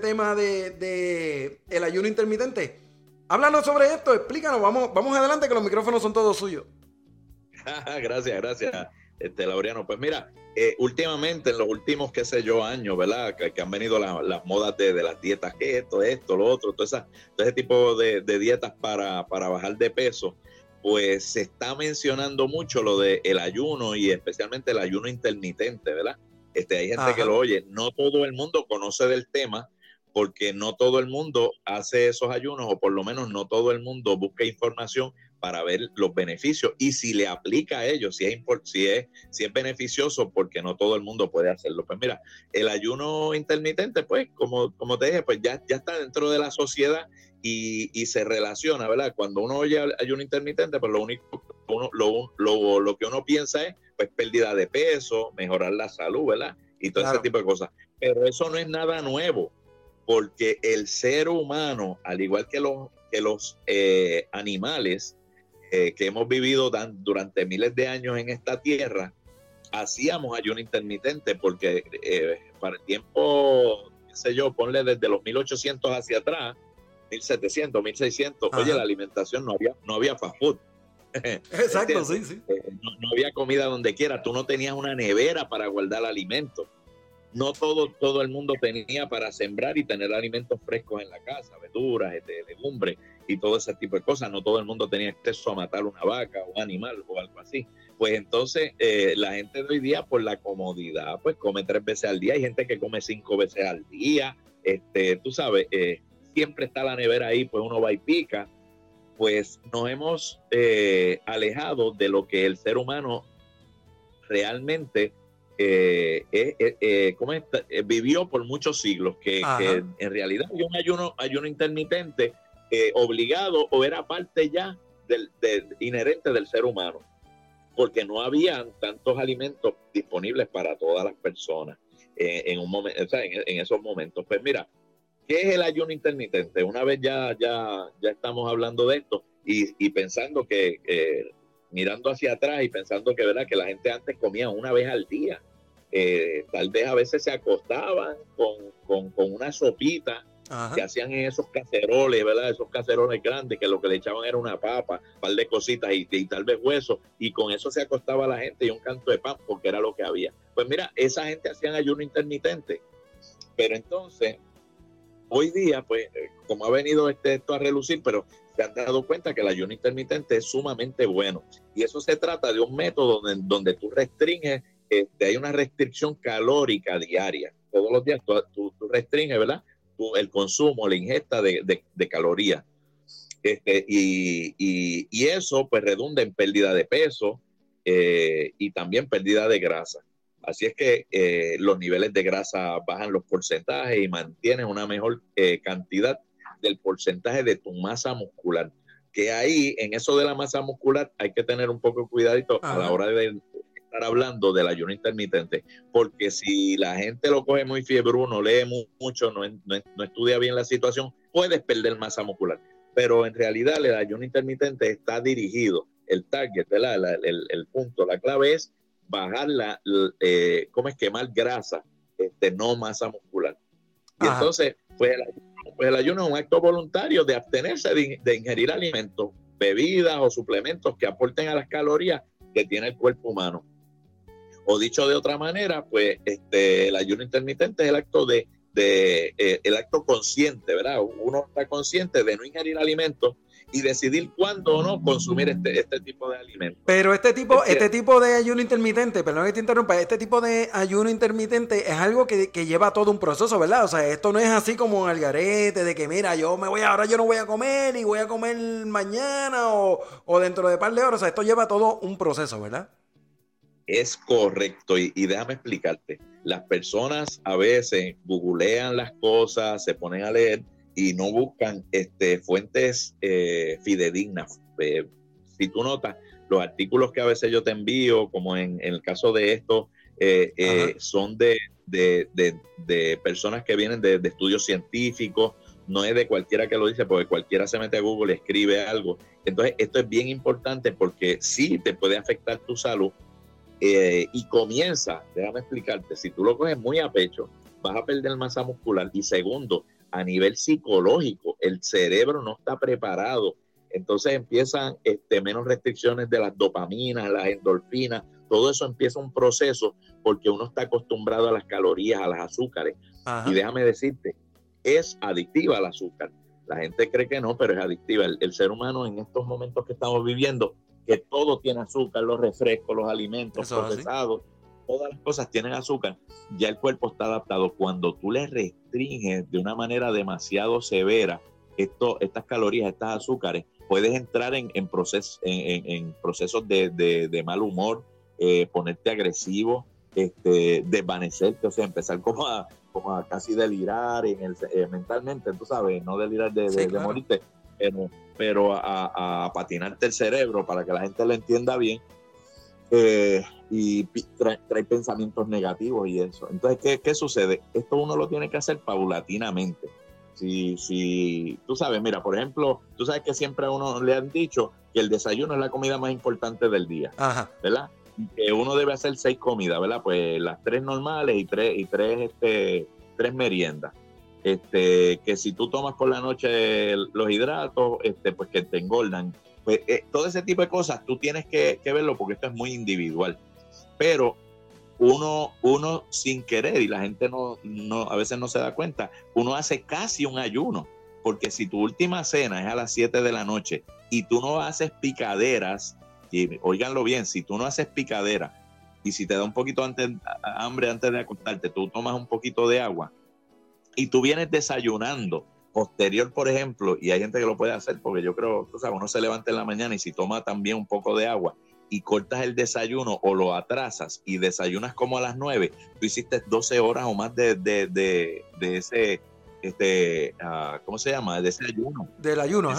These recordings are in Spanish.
tema de, el ayuno intermitente. Háblanos sobre esto, explícanos, vamos, vamos adelante que los micrófonos son todos suyos. gracias, gracias, este, Laureano. Pues mira, eh, últimamente, en los últimos, qué sé yo, años, ¿verdad? Que, han venido las modas de, las dietas, esto, esto, lo otro, todo, esa, todo ese tipo de, dietas para, para, bajar de peso, pues se está mencionando mucho lo del el ayuno y especialmente el ayuno intermitente, ¿verdad? Este, hay gente que lo oye. No todo el mundo conoce del tema porque no todo el mundo hace esos ayunos o por lo menos no todo el mundo busca información para ver los beneficios y si le aplica a ellos, si es, si es, si es beneficioso, porque no todo el mundo puede hacerlo. Pues mira, el ayuno intermitente, pues como, como te dije, pues ya, ya está dentro de la sociedad y, y se relaciona, ¿verdad? Cuando uno oye ayuno intermitente, pues lo único, uno, lo, lo, lo, que uno piensa es pues pérdida de peso, mejorar la salud, ¿verdad? Y todo ese tipo de cosas. Pero eso no es nada nuevo, porque el ser humano, al igual que los, que los eh, animales eh, que hemos vivido durante miles de años en esta tierra, hacíamos ayuno intermitente, porque eh, para el tiempo, qué sé yo, ponle desde los 1800 hacia atrás, 1700, 1600, oye, la alimentación no había, no había fast food. Exacto, sí, sí. Eh, no, había comida donde quiera, tú no tenías una nevera para guardar alimentos. No todo, todo el mundo tenía para sembrar y tener alimentos frescos en la casa, verduras, este, legumbres y todo ese tipo de cosas. No todo el mundo tenía acceso a matar una vaca o un animal o algo así. Pues entonces eh, la gente de hoy día por la comodidad, pues come tres veces al día. Hay gente que come cinco veces al día. Este, tú sabes, eh, siempre está la nevera ahí, pues uno va y pica pues nos hemos eh, alejado de lo que el ser humano realmente eh, eh, vivió por muchos siglos, que, en realidad hay un ayuno, ayuno intermitente obligado o era parte ya del, inherente del ser humano, porque no habían tantos alimentos disponibles para todas las personas en, un momento, en esos momentos. Pues mira, ¿Qué es el ayuno intermitente? Una vez ya, ya, ya estamos hablando de esto y, pensando que, mirando hacia atrás y pensando que, ¿verdad? que la gente antes comía una vez al día. Eh, tal vez a veces se acostaban con, una sopita que hacían en esos caceroles, ¿verdad? Esos caceroles grandes que lo que le echaban era una papa, un par de cositas y, y, tal vez hueso, y con eso se acostaba la gente y un canto de pan porque era lo que había. Pues mira, esa gente hacían ayuno intermitente, pero entonces Hoy día, pues, eh, como ha venido este, esto a relucir, pero se han dado cuenta que el ayuno intermitente es sumamente bueno. Y eso se trata de un método donde, donde tú restringes, este, hay una restricción calórica diaria. Todos los días tú, restringes, ¿verdad? el consumo, la ingesta de, calorías. Este, y, eso pues redunda en pérdida de peso eh, y también pérdida de grasa. Así es que eh, los niveles de grasa bajan los porcentajes y mantienen una mejor eh, cantidad del porcentaje de tu masa muscular. Que ahí, en eso de la masa muscular, hay que tener un poco de cuidadito a la hora de estar hablando del ayuno intermitente. Porque si la gente lo coge muy fiebre, uno lee mucho, no, estudia bien la situación, puedes perder masa muscular. Pero en realidad el ayuno intermitente está dirigido, el target, el, el punto, la clave es bajar la, eh, ¿cómo es? Quemar grasa, este, no masa muscular. Y entonces, pues el, pues el, ayuno es un acto voluntario de abstenerse de, ingerir alimentos, bebidas o suplementos que aporten a las calorías que tiene el cuerpo humano. O dicho de otra manera, pues este, el ayuno intermitente es el acto de, de eh, el acto consciente, ¿verdad? Uno está consciente de no ingerir alimentos y decidir cuándo o no consumir este, este tipo de alimentos. Pero este tipo, este tipo de ayuno intermitente, perdón que te interrumpa, este tipo de ayuno intermitente es algo que, lleva todo un proceso, ¿verdad? O sea, esto no es así como el garete de que mira, yo me voy ahora yo no voy a comer y voy a comer mañana o, dentro de par de horas. O sea, esto lleva todo un proceso, ¿verdad? Es correcto, y, y, déjame explicarte. Las personas a veces googlean las cosas, se ponen a leer y no buscan este, fuentes eh, fidedignas. Eh, si tú notas, los artículos que a veces yo te envío, como en, el caso de esto, eh, son de, de, personas que vienen de, estudios científicos, no es de cualquiera que lo dice, porque cualquiera se mete a Google y escribe algo. Entonces, esto es bien importante porque sí te puede afectar tu salud y comienza, déjame explicarte, si tú lo coges muy a pecho, vas a perder masa muscular. Y segundo, a nivel psicológico, el cerebro no está preparado. Entonces empiezan este, menos restricciones de las dopaminas, las endorfinas, todo eso empieza un proceso porque uno está acostumbrado a las calorías, a las azúcares. Y déjame decirte, es adictiva al azúcar. La gente cree que no, pero es adictiva. El, ser humano en estos momentos que estamos viviendo, que todo tiene azúcar, los refrescos, los alimentos procesados, todas las cosas tienen azúcar, ya el cuerpo está adaptado. Cuando tú le restringes de una manera demasiado severa esto, estas calorías, estas azúcares, puedes entrar en, en, en, procesos de, mal humor, eh, ponerte agresivo, este, desvanecerte, o sea, empezar como a, como a casi delirar en el, eh, mentalmente, tú sabes, no delirar de, de, morirte, pero, pero a, patinarte el cerebro para que la gente lo entienda bien. Eh, y trae, pensamientos negativos y eso. Entonces, ¿qué, ¿qué, sucede? Esto uno lo tiene que hacer paulatinamente. Si, si tú sabes, mira, por ejemplo, tú sabes que siempre a uno le han dicho que el desayuno es la comida más importante del día, Ajá. ¿verdad? que uno debe hacer seis comidas, ¿verdad? Pues las tres normales y tres, y tres, este, tres meriendas. Este, que si tú tomas por la noche los hidratos, este, pues que te engordan. Pues eh, todo ese tipo de cosas tú tienes que, verlo porque esto es muy individual. Pero uno, uno sin querer, y la gente no, no, a veces no se da cuenta, uno hace casi un ayuno. Porque si tu última cena es a las 7 de la noche y tú no haces picaderas y oiganlo bien, si tú no haces picadera y si te da un poquito antes, hambre antes de acostarte, tú tomas un poquito de agua y tú vienes desayunando posterior, por ejemplo, y hay gente que lo puede hacer porque yo creo, tú sabes, uno se levanta en la mañana y si toma también un poco de agua y cortas el desayuno o lo atrasas y desayunas como a las 9, tú hiciste 12 horas o más de, de, de, ese, este, uh, ¿cómo se llama? De ese ayuno. Del ayuno,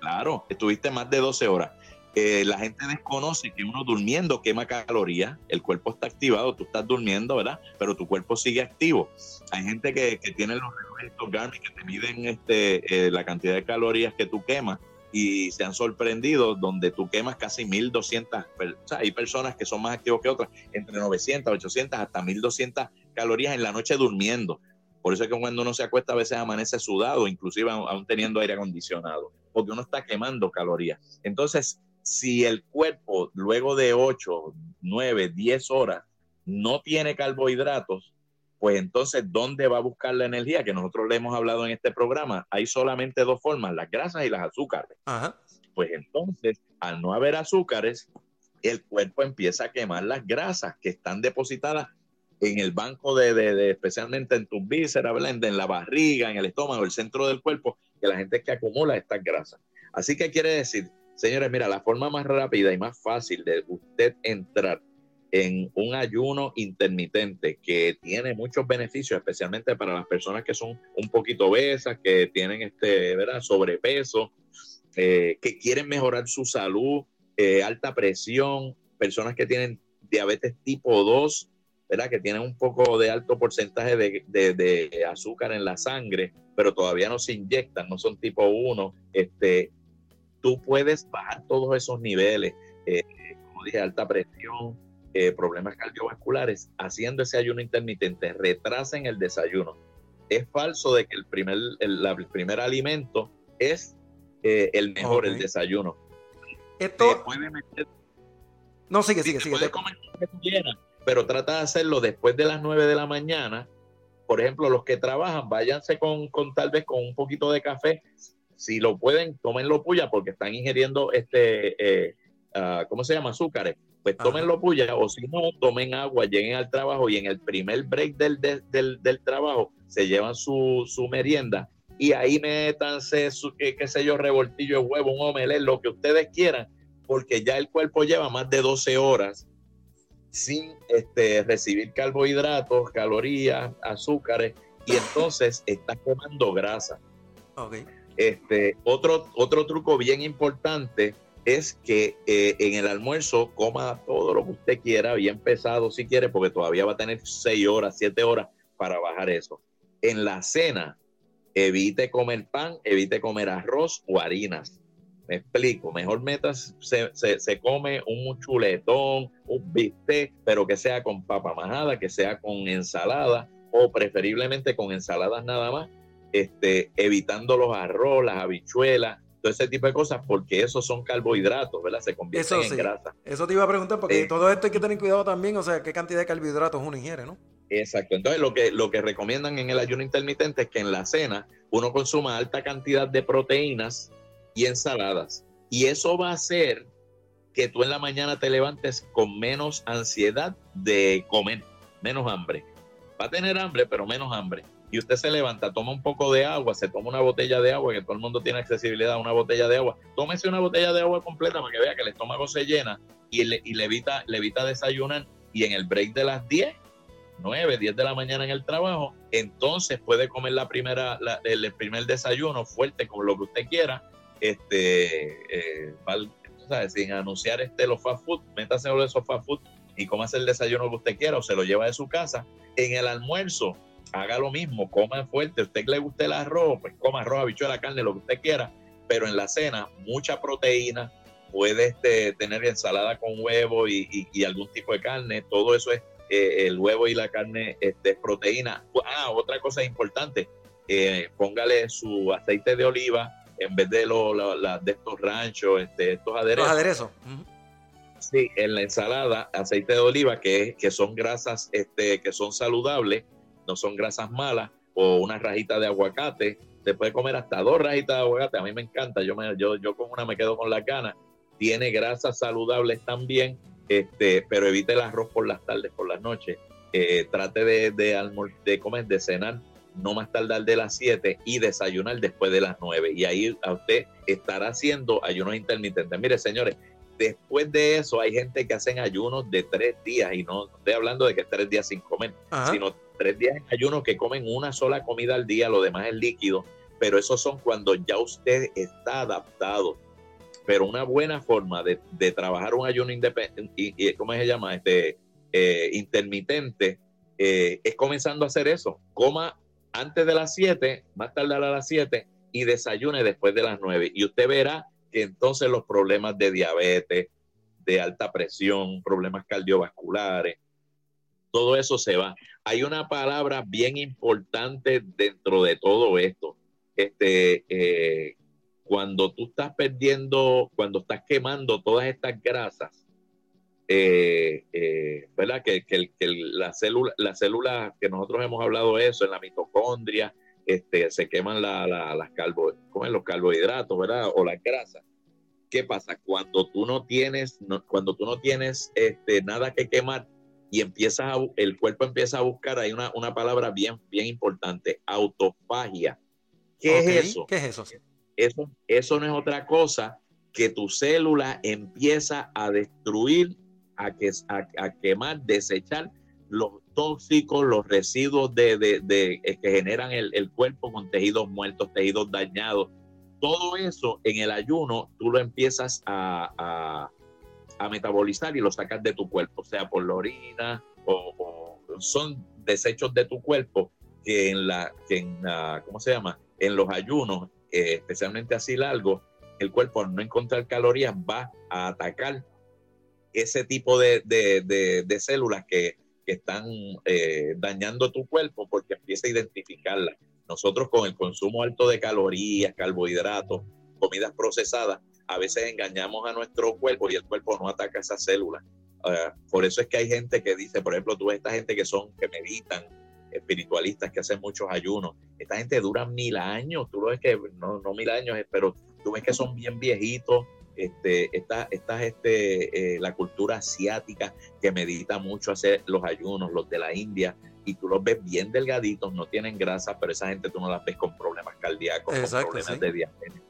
Claro, estuviste más de 12 horas la gente desconoce que uno durmiendo quema calorías, el cuerpo está activado, tú estás durmiendo, ¿verdad? Pero tu cuerpo sigue activo. Hay gente que, tiene los relojes Garmin que te miden este, eh, la cantidad de calorías que tú quemas y se han sorprendido donde tú quemas casi 1200, o sea, hay personas que son más activos que otras, entre 900, 800 hasta 1200 calorías en la noche durmiendo. Por eso es que cuando uno se acuesta a veces amanece sudado, inclusive aún teniendo aire acondicionado, porque uno está quemando calorías. Entonces, si el cuerpo luego de 8, 9, 10 horas no tiene carbohidratos, pues entonces, ¿dónde va a buscar la energía? Que nosotros le hemos hablado en este programa. Hay solamente dos formas, las grasas y las azúcares. Pues entonces, al no haber azúcares, el cuerpo empieza a quemar las grasas que están depositadas en el banco de, especialmente en tus vísceras, en la barriga, en el estómago, el centro del cuerpo, que la gente es que acumula estas grasas. Así que quiere decir Señores, mira, la forma más rápida y más fácil de usted entrar en un ayuno intermitente que tiene muchos beneficios, especialmente para las personas que son un poquito obesas, que tienen este, ¿verdad? sobrepeso, eh, que quieren mejorar su salud, eh, alta presión, personas que tienen diabetes tipo 2, ¿verdad? que tienen un poco de alto porcentaje de, de azúcar en la sangre, pero todavía no se inyectan, no son tipo 1, este, tú puedes bajar todos esos niveles, eh, como dije, alta presión, eh, problemas cardiovasculares, haciendo ese ayuno intermitente, retrasen el desayuno. Es falso de que el primer, el, primer alimento es eh, el mejor, el desayuno. Esto... no, sigue, sigue, sigue. comer quieras, pero trata de hacerlo después de las 9 de la mañana. Por ejemplo, los que trabajan, váyanse con, con tal vez con un poquito de café si lo pueden, tómenlo puya porque están ingiriendo este, eh, ah, ¿cómo se llama? Azúcares. Pues tómenlo puya o si no, tomen agua, lleguen al trabajo y en el primer break del, del, trabajo se llevan su, merienda y ahí métanse su, qué, qué sé yo, revoltillo de huevo, un omelette, lo que ustedes quieran, porque ya el cuerpo lleva más de 12 horas sin este, recibir carbohidratos, calorías, azúcares, y entonces está quemando grasa. Okay. Este, otro, otro truco bien importante es que eh, en el almuerzo coma todo lo que usted quiera, bien pesado si quiere, porque todavía va a tener 6 horas, 7 horas para bajar eso. En la cena, evite comer pan, evite comer arroz o harinas. Me explico, mejor metas, se, se, come un chuletón, un bistec, pero que sea con papa majada, que sea con ensalada, o preferiblemente con ensaladas nada más, este, evitando los arroz, las habichuelas, todo ese tipo de cosas, porque esos son carbohidratos, ¿verdad? Se convierten en grasa. Eso te iba a preguntar, porque todo esto hay que tener cuidado también, o sea, qué cantidad de carbohidratos uno ingiere, ¿no? Exacto. Entonces, lo que, lo que recomiendan en el ayuno intermitente es que en la cena uno consuma alta cantidad de proteínas y ensaladas. Y eso va a hacer que tú en la mañana te levantes con menos ansiedad de comer, menos hambre. Va a tener hambre, pero menos hambre. Y usted se levanta, toma un poco de agua, se toma una botella de agua, que todo el mundo tiene accesibilidad a una botella de agua. Tómese una botella de agua completa para que vea que el estómago se llena y le, y le evita, le evita desayunar. Y en el break de las 10, 9, 10 de la mañana en el trabajo, entonces puede comer la primera, el primer desayuno fuerte con lo que usted quiera, este, eh, sin anunciar este, los fast food, métase de esos fast food y cómase el desayuno que usted quiera o se lo lleva de su casa. En el almuerzo, haga lo mismo, coma fuerte. usted le guste el arroz, pues coma arroz, habichuela, carne, lo que usted quiera. Pero en la cena, mucha proteína, puede este, tener ensalada con huevo y, algún tipo de carne. Todo eso es eh, el huevo y la carne este, es proteína. Ah, otra cosa importante, eh, póngale su aceite de oliva en vez de, lo, de estos ranchos, este, estos aderezos. Los aderezos. Sí, en la ensalada, aceite de oliva, que, que son grasas este, que son saludables, no son grasas malas, o una rajita de aguacate. Se puede comer hasta dos rajitas de aguacate. A mí me encanta. Yo, me, yo, yo con una me quedo con la ganas. Tiene grasas saludables también, este, pero evite el arroz por las tardes, por las noches. Eh, trate de, de, de comer, de cenar no más tardar de las 7 y desayunar después de las 9. Y ahí a usted estará haciendo ayunos intermitentes. Mire, señores, después de eso hay gente que hacen ayunos de tres días y no estoy hablando de que es tres días sin comer, sino tres días en ayuno que comen una sola comida al día, lo demás es líquido, pero esos son cuando ya usted está adaptado. Pero una buena forma de, trabajar un ayuno independiente, ¿cómo se llama? Este, eh, intermitente, eh, es comenzando a hacer eso. Coma antes de las 7, más tarde a las 7 y desayune después de las 9. Y usted verá entonces los problemas de diabetes, de alta presión, problemas cardiovasculares, todo eso se va. Hay una palabra bien importante dentro de todo esto. Este, eh, cuando tú estás perdiendo, cuando estás quemando todas estas grasas, eh, eh, ¿verdad? Que, la célula, las células que nosotros hemos hablado de eso, en la mitocondria, este, se queman la, las carbo, los carbohidratos, ¿verdad? O las grasas. ¿Qué pasa? Cuando tú no tienes, cuando tú no tienes este, nada que quemar y empiezas el cuerpo empieza a buscar, hay una, una palabra bien, bien importante, autofagia. ¿Qué es eso? ¿Qué es eso? Eso, eso no es otra cosa que tu célula empieza a destruir a, que, a, quemar, desechar los tóxicos, los residuos de, de, eh, que generan el, el, cuerpo con tejidos muertos, tejidos dañados. Todo eso en el ayuno tú lo empiezas a, a, a metabolizar y lo sacas de tu cuerpo, sea por la orina o, son desechos de tu cuerpo que en la, que en ¿cómo se llama? En los ayunos, eh, especialmente así largos, el cuerpo al no encontrar calorías va a atacar ese tipo de, células que, están eh, dañando tu cuerpo porque empieza a identificarlas. Nosotros con el consumo alto de calorías, carbohidratos, comidas procesadas, a veces engañamos a nuestro cuerpo y el cuerpo no ataca esas células. Ah, por eso es que hay gente que dice, por ejemplo, tú ves esta gente que son, que meditan, espiritualistas que hacen muchos ayunos. Esta gente dura mil años, tú lo ves que, no, no mil años, pero tú ves que son bien viejitos, este, esta, esta este, eh, la cultura asiática que medita mucho hacer los ayunos, los de la India, y tú los ves bien delgaditos, no tienen grasa, pero esa gente tú no la ves con problemas cardíacos, con problemas de diabetes.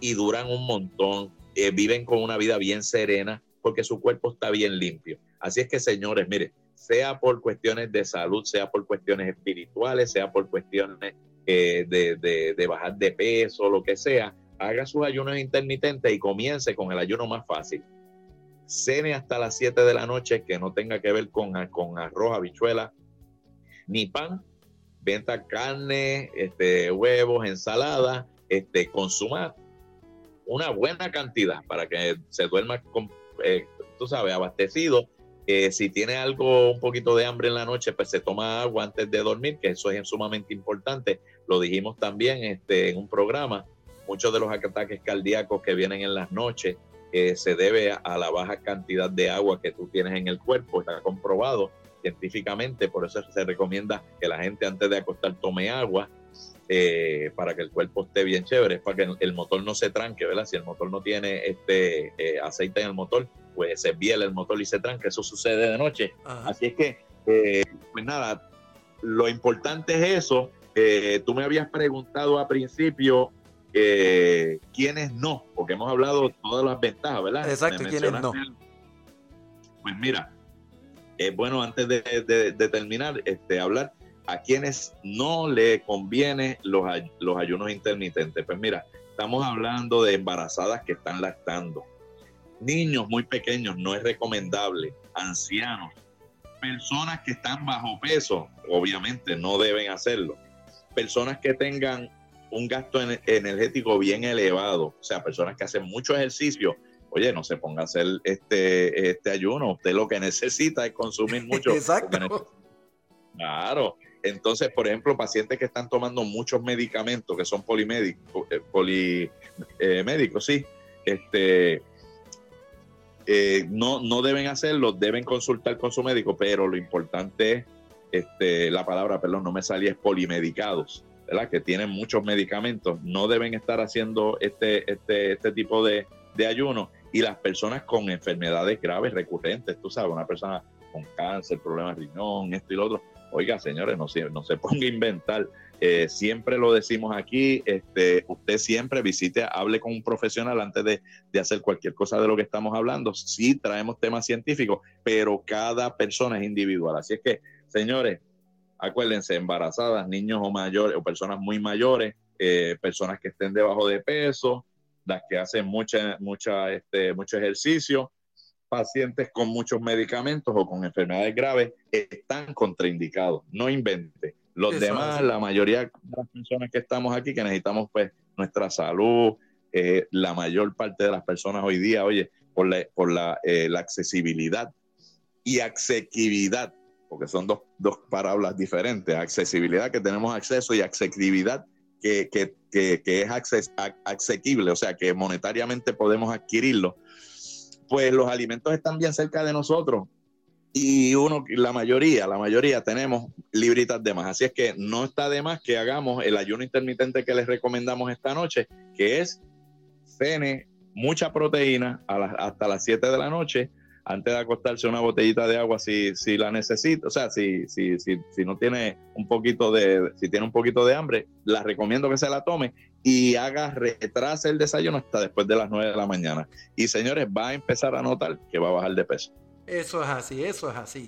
Y duran un montón, eh, viven con una vida bien serena porque su cuerpo está bien limpio. Así es que, señores, mire, sea por cuestiones de salud, sea por cuestiones espirituales, sea por cuestiones eh, de, de, de bajar de peso, lo que sea, haga sus ayunos intermitentes y comience con el ayuno más fácil. Cene hasta las 7 de la noche que no tenga que ver con, arroz, habichuela, ni pan. Venta carne, este, huevos, ensalada, este, consuma una buena cantidad para que se duerma, eh, tú sabes, abastecido Eh, si tiene algo, un poquito de hambre en la noche, pues se toma agua antes de dormir, que eso es sumamente importante. Lo dijimos también este, en un programa. Muchos de los ataques cardíacos que vienen en las noches eh, se debe a, la baja cantidad de agua que tú tienes en el cuerpo. Está comprobado científicamente, por eso se recomienda que la gente antes de acostar tome agua eh, para que el cuerpo esté bien chévere, para que el motor no se tranque, ¿verdad? Si el motor no tiene este eh, aceite en el motor, pues se viela el motor y se tranque, eso sucede de noche. Así es que, eh, pues nada, lo importante es eso. tú me habías preguntado a principio quiénes no, porque hemos hablado de todas las ventajas, ¿verdad? Exacto, quiénes no. Pues mira, es bueno antes de, de terminar, este, hablar a quienes no le conviene los, los ayunos intermitentes. Pues mira, estamos hablando de embarazadas que están lactando, niños muy pequeños, no es recomendable, ancianos, personas que están bajo peso, obviamente no deben hacerlo, personas que tengan un gasto energético bien elevado, o sea, personas que hacen mucho ejercicio, oye, no se ponga a hacer este, este ayuno, usted lo que necesita es consumir mucho. Exacto. Claro, entonces, por ejemplo, pacientes que están tomando muchos medicamentos que son polimédicos, eh, polimédicos, sí, este, eh, no, no deben hacerlo, deben consultar con su médico, pero lo importante es, este, la palabra, perdón, no me salía, es polimedicados, Que tienen muchos medicamentos, no deben estar haciendo este, este, este tipo de, de ayuno. Y las personas con enfermedades graves recurrentes, tú sabes, una persona con cáncer, problemas de riñón, esto y lo otro, Oiga, señores, no, no se ponga a inventar. Eh, siempre lo decimos aquí, este, usted siempre visite, hable con un profesional antes de, de, hacer cualquier cosa de lo que estamos hablando. Sí traemos temas científicos, pero cada persona es individual. Así es que, señores, acuérdense, embarazadas, niños o mayores, o personas muy mayores, eh, personas que estén debajo de peso, las que hacen mucha, mucha, este, mucho ejercicio, pacientes con muchos medicamentos o con enfermedades graves están contraindicados. No invente. Los demás, la mayoría de las personas que estamos aquí, que necesitamos pues nuestra salud, eh, la mayor parte de las personas hoy día, oye, por la, por la, eh, la accesibilidad y asequibilidad, porque son dos, dos palabras diferentes, accesibilidad que tenemos acceso y asequibilidad que, que, que, que es acces, asequible, o sea, que monetariamente podemos adquirirlo pues los alimentos están bien cerca de nosotros y uno, la mayoría, la mayoría tenemos libritas de más. Así es que no está de más que hagamos el ayuno intermitente que les recomendamos esta noche, que es cene mucha proteína hasta las 7 de la noche, antes de acostarse una botellita de agua si, si la necesita, o sea, si, si, si, si no tiene un poquito de, si tiene un poquito de hambre, la recomiendo que se la tome y haga, retrase el desayuno hasta después de las 9 de la mañana. Y señores, va a empezar a notar que va a bajar de peso. Eso es así, eso es así.